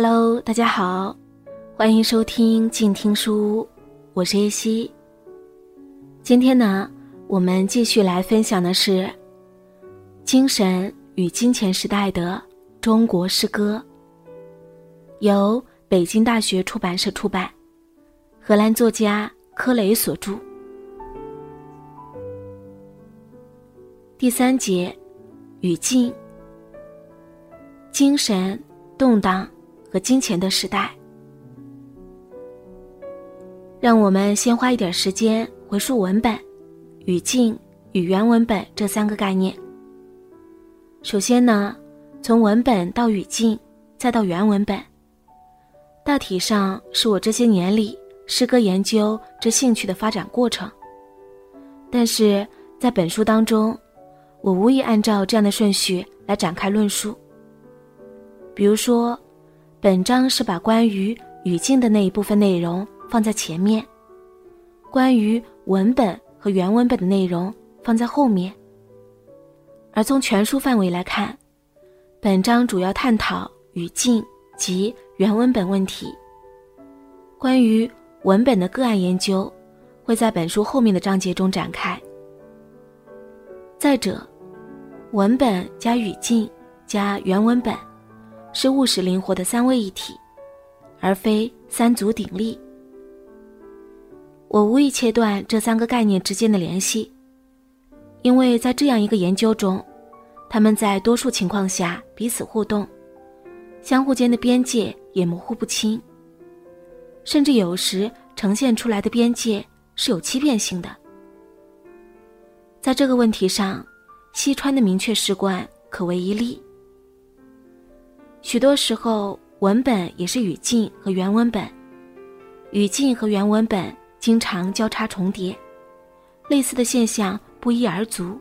Hello，大家好，欢迎收听静听书屋，我是叶希。今天呢，我们继续来分享的是《精神与金钱时代的中国诗歌》，由北京大学出版社出版，荷兰作家科雷所著。第三节，语境，精神动荡。和金钱的时代，让我们先花一点时间回溯文本、语境与原文本这三个概念。首先呢，从文本到语境，再到原文本，大体上是我这些年里诗歌研究这兴趣的发展过程。但是在本书当中，我无意按照这样的顺序来展开论述，比如说。本章是把关于语境的那一部分内容放在前面，关于文本和原文本的内容放在后面。而从全书范围来看，本章主要探讨语境及原文本问题。关于文本的个案研究，会在本书后面的章节中展开。再者，文本加语境加原文本。是务实灵活的三位一体，而非三足鼎立。我无意切断这三个概念之间的联系，因为在这样一个研究中，他们在多数情况下彼此互动，相互间的边界也模糊不清，甚至有时呈现出来的边界是有欺骗性的。在这个问题上，西川的明确史观可为一例。许多时候，文本也是语境和原文本，语境和原文本经常交叉重叠，类似的现象不一而足。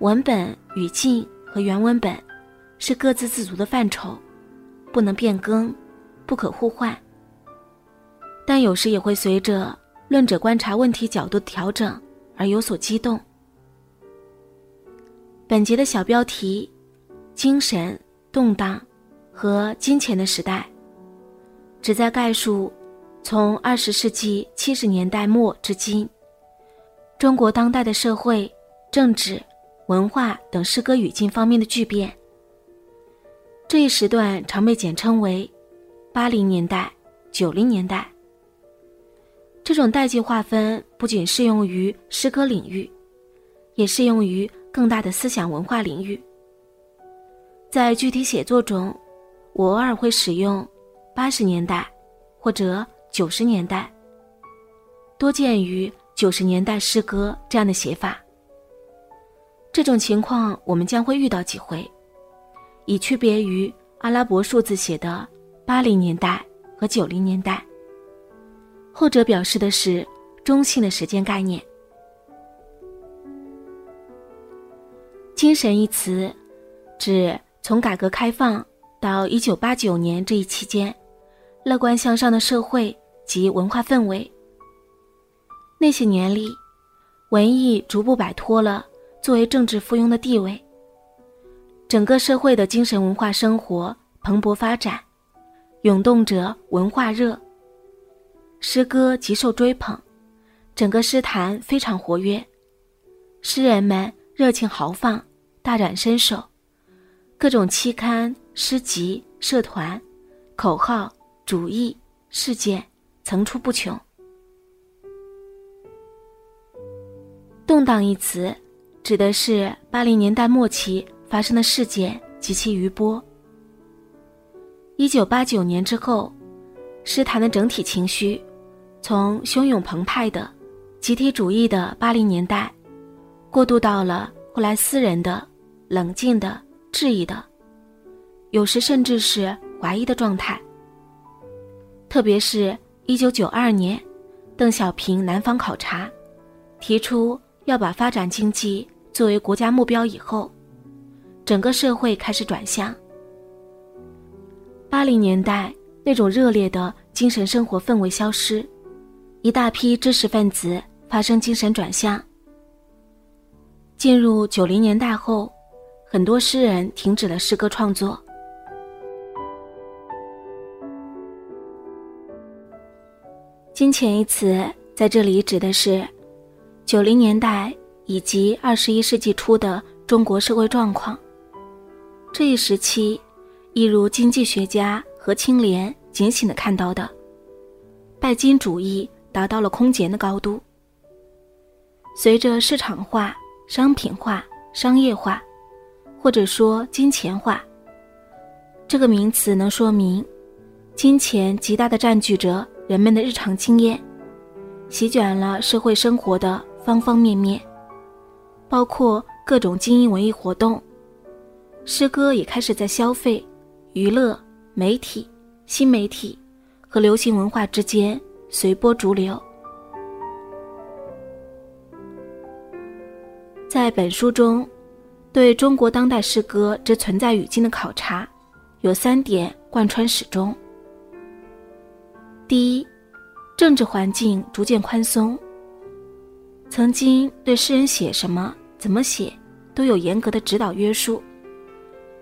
文本、语境和原文本是各自自足的范畴，不能变更，不可互换。但有时也会随着论者观察问题角度的调整而有所激动。本节的小标题：精神。动荡和金钱的时代，旨在概述从二十世纪七十年代末至今，中国当代的社会、政治、文化等诗歌语境方面的巨变。这一时段常被简称为“八零年代”“九零年代”。这种代际划分不仅适用于诗歌领域，也适用于更大的思想文化领域。在具体写作中，我偶尔会使用“八十年代”或者“九十年代”，多见于九十年代诗歌这样的写法。这种情况我们将会遇到几回，以区别于阿拉伯数字写的“八零年代”和“九零年代”，后者表示的是中性的时间概念。精神一词，指。从改革开放到一九八九年这一期间，乐观向上的社会及文化氛围。那些年里，文艺逐步摆脱了作为政治附庸的地位，整个社会的精神文化生活蓬勃发展，涌动着文化热。诗歌极受追捧，整个诗坛非常活跃，诗人们热情豪放，大展身手。各种期刊、诗集、社团、口号、主义、事件层出不穷。动荡一词，指的是八零年代末期发生的事件及其余波。一九八九年之后，诗坛的整体情绪，从汹涌澎湃的集体主义的八零年代，过渡到了后来私人的、冷静的。质疑的，有时甚至是怀疑的状态。特别是一九九二年，邓小平南方考察，提出要把发展经济作为国家目标以后，整个社会开始转向。八零年代那种热烈的精神生活氛围消失，一大批知识分子发生精神转向。进入九零年代后。很多诗人停止了诗歌创作。金钱一词在这里指的是九零年代以及二十一世纪初的中国社会状况。这一时期一如经济学家何清涟警醒地看到的拜金主义达到了空前的高度。随着市场化商品化商业化或者说金钱化，这个名词能说明，金钱极大的占据着人们的日常经验，席卷了社会生活的方方面面，包括各种精英文艺活动。诗歌也开始在消费、娱乐、媒体、新媒体和流行文化之间随波逐流。在本书中，对中国当代诗歌之存在语境的考察，有三点贯穿始终。第一，政治环境逐渐宽松。曾经对诗人写什么、怎么写，都有严格的指导约束。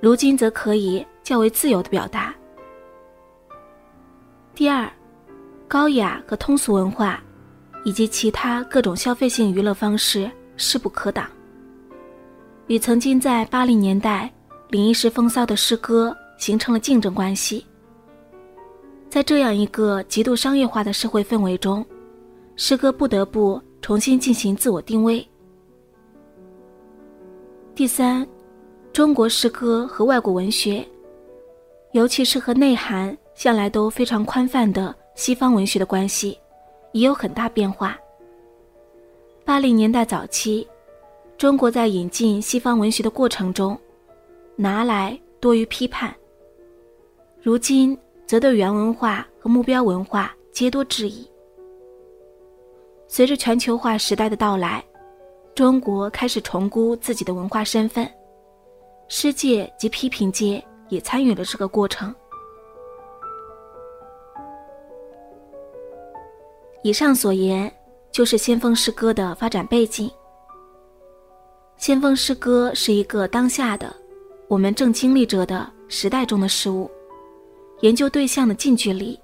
如今则可以较为自由的表达。第二，高雅和通俗文化，以及其他各种消费性娱乐方式势不可挡，与曾经在八零年代领一时风骚的诗歌形成了竞争关系。在这样一个极度商业化的社会氛围中，诗歌不得不重新进行自我定位。第三。中国诗歌和外国文学，尤其是和内涵向来都非常宽泛的西方文学的关系，已有很大变化。八零年代早期，中国在引进西方文学的过程中，拿来多于批判；如今则对原文化和目标文化皆多质疑。随着全球化时代的到来，中国开始重估自己的文化身份。诗界及批评界也参与了这个过程。以上所言就是先锋诗歌的发展背景。先锋诗歌是一个当下的、我们正经历着的时代中的事物，研究对象的近距离，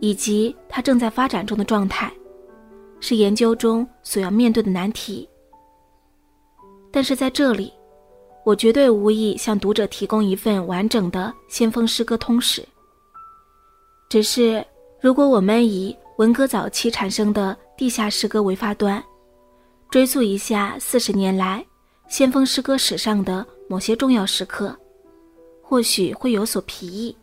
以及它正在发展中的状态，是研究中所要面对的难题。但是在这里。我绝对无意向读者提供一份完整的先锋诗歌通史。只是，如果我们以文革早期产生的地下诗歌为发端，追溯一下四十年来先锋诗歌史上的某些重要时刻，或许会有所裨益。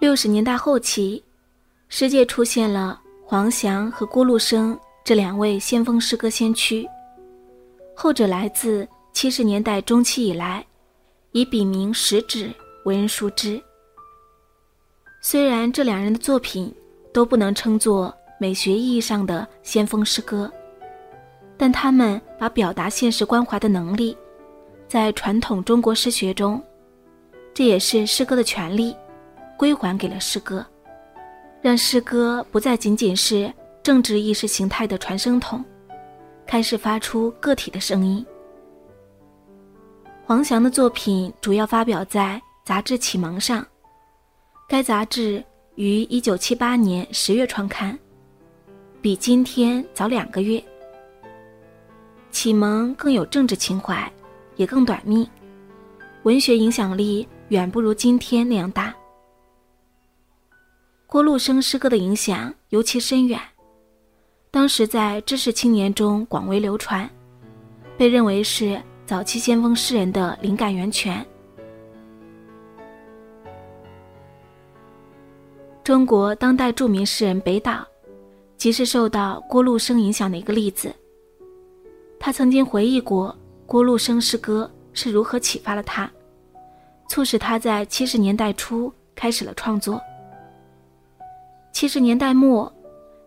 六十年代后期。世界出现了黄翔和郭路生这两位先锋诗歌先驱，后者来自七十年代中期以来，以笔名食指为人熟知。虽然这两人的作品都不能称作美学意义上的先锋诗歌，但他们把表达现实关怀的能力，在传统中国诗学中，这也是诗歌的权利，归还给了诗歌。让诗歌不再仅仅是政治意识形态的传声筒，开始发出个体的声音。黄翔的作品主要发表在杂志《启蒙》上，该杂志于1978年10月创刊，比今天早两个月。《启蒙》更有政治情怀，也更短命，文学影响力远不如今天那样大。郭路生诗歌的影响尤其深远，当时在知识青年中广为流传，被认为是早期先锋诗人的灵感源泉。中国当代著名诗人北岛，即是受到郭路生影响的一个例子。他曾经回忆过郭路生诗歌是如何启发了他，促使他在七十年代初开始了创作。七十年代末，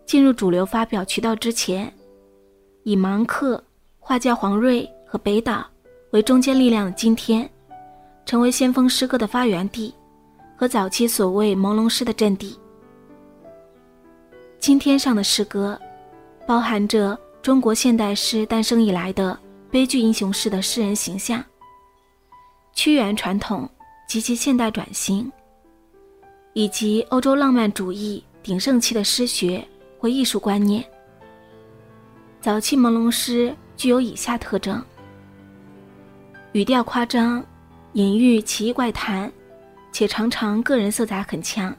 进入主流发表渠道之前，以芒克、画家黄瑞和北岛为中坚力量的今天，成为先锋诗歌的发源地和早期所谓朦胧诗的阵地。今天上的诗歌，包含着中国现代诗诞生以来的悲剧英雄式的诗人形象，屈原传统及其现代转型，以及欧洲浪漫主义鼎盛期的诗学或艺术观念。早期朦胧诗具有以下特征：语调夸张，隐喻奇异怪谈，且常常个人色彩很强，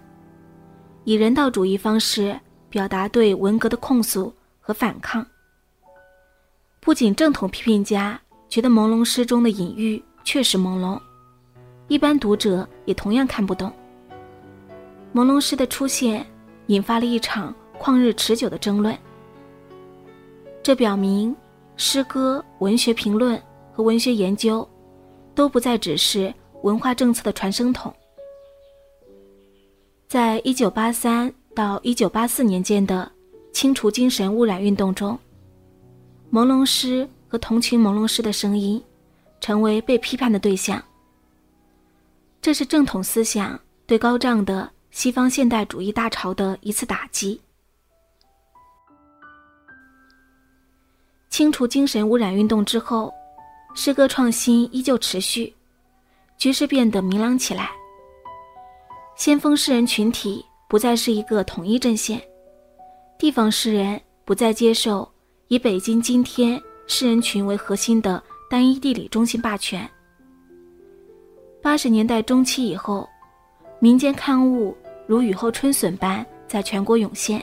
以人道主义方式表达对文革的控诉和反抗。不仅正统批评家觉得朦胧诗中的隐喻确实朦胧，一般读者也同样看不懂。朦胧诗的出现引发了一场旷日持久的争论。这表明，诗歌、文学评论和文学研究，都不再只是文化政策的传声筒。在一九八三到一九八四年间的清除精神污染运动中，朦胧诗和同情朦胧诗的声音，成为被批判的对象。这是正统思想对高涨的西方现代主义大潮的一次打击。清除精神污染运动之后，诗歌创新依旧持续，局势变得明朗起来。先锋诗人群体不再是一个统一阵线，地方诗人不再接受以北京今天诗人群为核心的单一地理中心霸权。八十年代中期以后，民间刊物如雨后春笋般在全国涌现，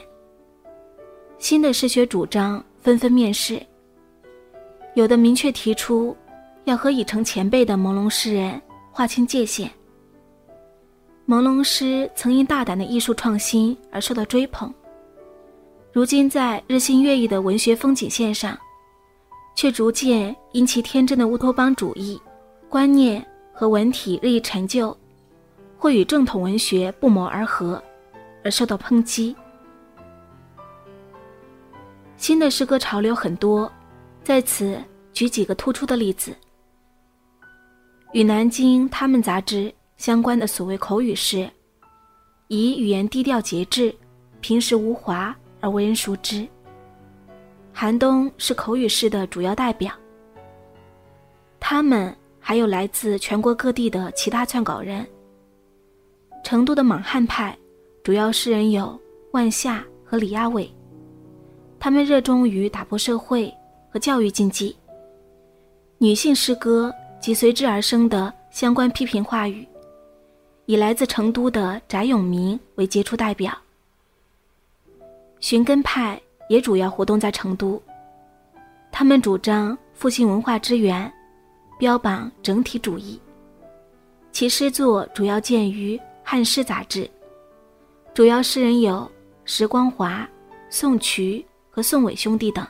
新的诗学主张纷纷面世。有的明确提出，要和已成前辈的朦胧诗人划清界限。朦胧诗曾因大胆的艺术创新而受到追捧，如今在日新月异的文学风景线上，却逐渐因其天真的乌托邦主义观念和文体日益陈旧，或与正统文学不谋而合，而受到抨击。新的诗歌潮流很多。在此举几个突出的例子。与南京他们杂志相关的所谓口语诗，以语言低调节制、平实无华而为人熟知。韩东是口语诗的主要代表。他们还有来自全国各地的其他撰稿人。成都的莽汉派主要诗人有万夏和李亚伟，他们热衷于打破社会。和教育禁忌，女性诗歌及随之而生的相关批评话语，以来自成都的翟永明为杰出代表。寻根派也主要活动在成都，他们主张复兴文化之源，标榜整体主义。其诗作主要见于《汉诗》杂志，主要诗人有石光华、宋渠和宋伟兄弟等。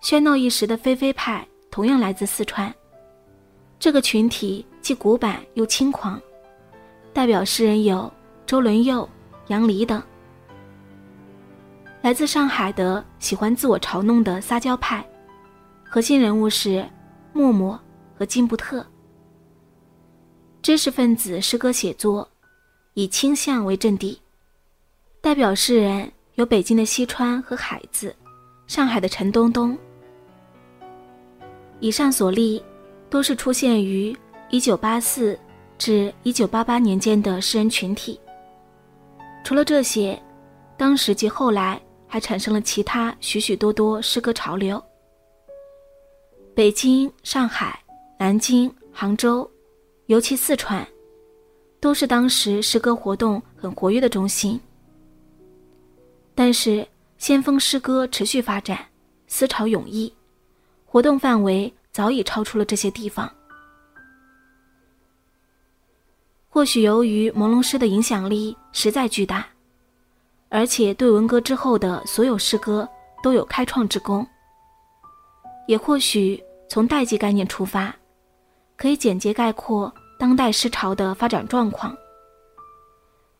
喧闹一时的飞飞派同样来自四川，这个群体既古板又轻狂，代表诗人有周伦佑、杨黎等。来自上海的喜欢自我嘲弄的撒娇派，核心人物是默默和金布特。知识分子诗歌写作以倾向为阵地，代表诗人有北京的西川和海子，上海的陈东东。以上所例，都是出现于1984至1988年间的诗人群体。除了这些，当时及后来还产生了其他许许多多诗歌潮流。北京、上海、南京、杭州，尤其四川，都是当时诗歌活动很活跃的中心。但是，先锋诗歌持续发展，思潮涌溢。活动范围早已超出了这些地方。或许由于朦胧诗的影响力实在巨大，而且对文革之后的所有诗歌都有开创之功。也或许从代际概念出发，可以简洁概括当代诗潮的发展状况。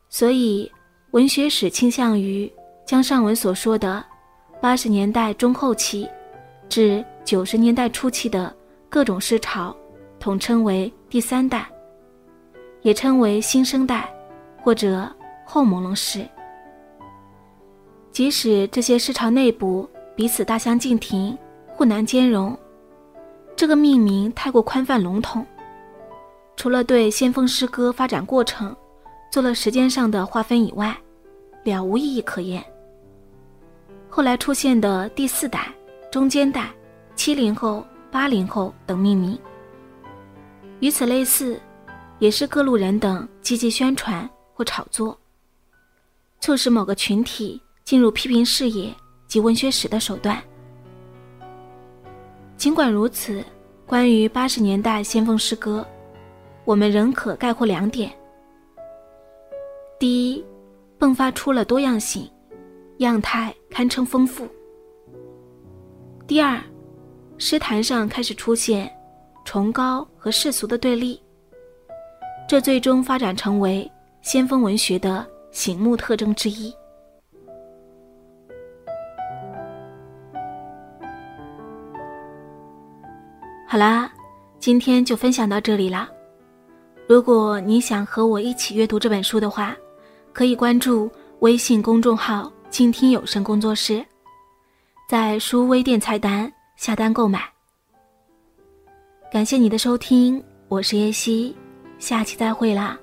所以，文学史倾向于将上文所说的八十年代中后期至。九十年代初期的各种诗潮，统称为第三代，也称为新生代，或者后朦胧诗。即使这些诗潮内部彼此大相径庭、互难兼容，这个命名太过宽泛笼统，除了对先锋诗歌发展过程做了时间上的划分以外，了无意义可言。后来出现的第四代、中间代、七零后、八零后等命名，与此类似，也是各路人等积极宣传或炒作，促使某个群体进入批评视野及文学史的手段。尽管如此，关于八十年代先锋诗歌，我们仍可概括两点：第一，迸发出了多样性，样态堪称丰富；第二，诗坛上开始出现崇高和世俗的对立，这最终发展成为先锋文学的醒目特征之一。好啦，今天就分享到这里啦。如果你想和我一起阅读这本书的话，可以关注微信公众号“倾听有声工作室”，在书微店菜单下单购买。感谢你的收听，我是叶希，下期再会啦。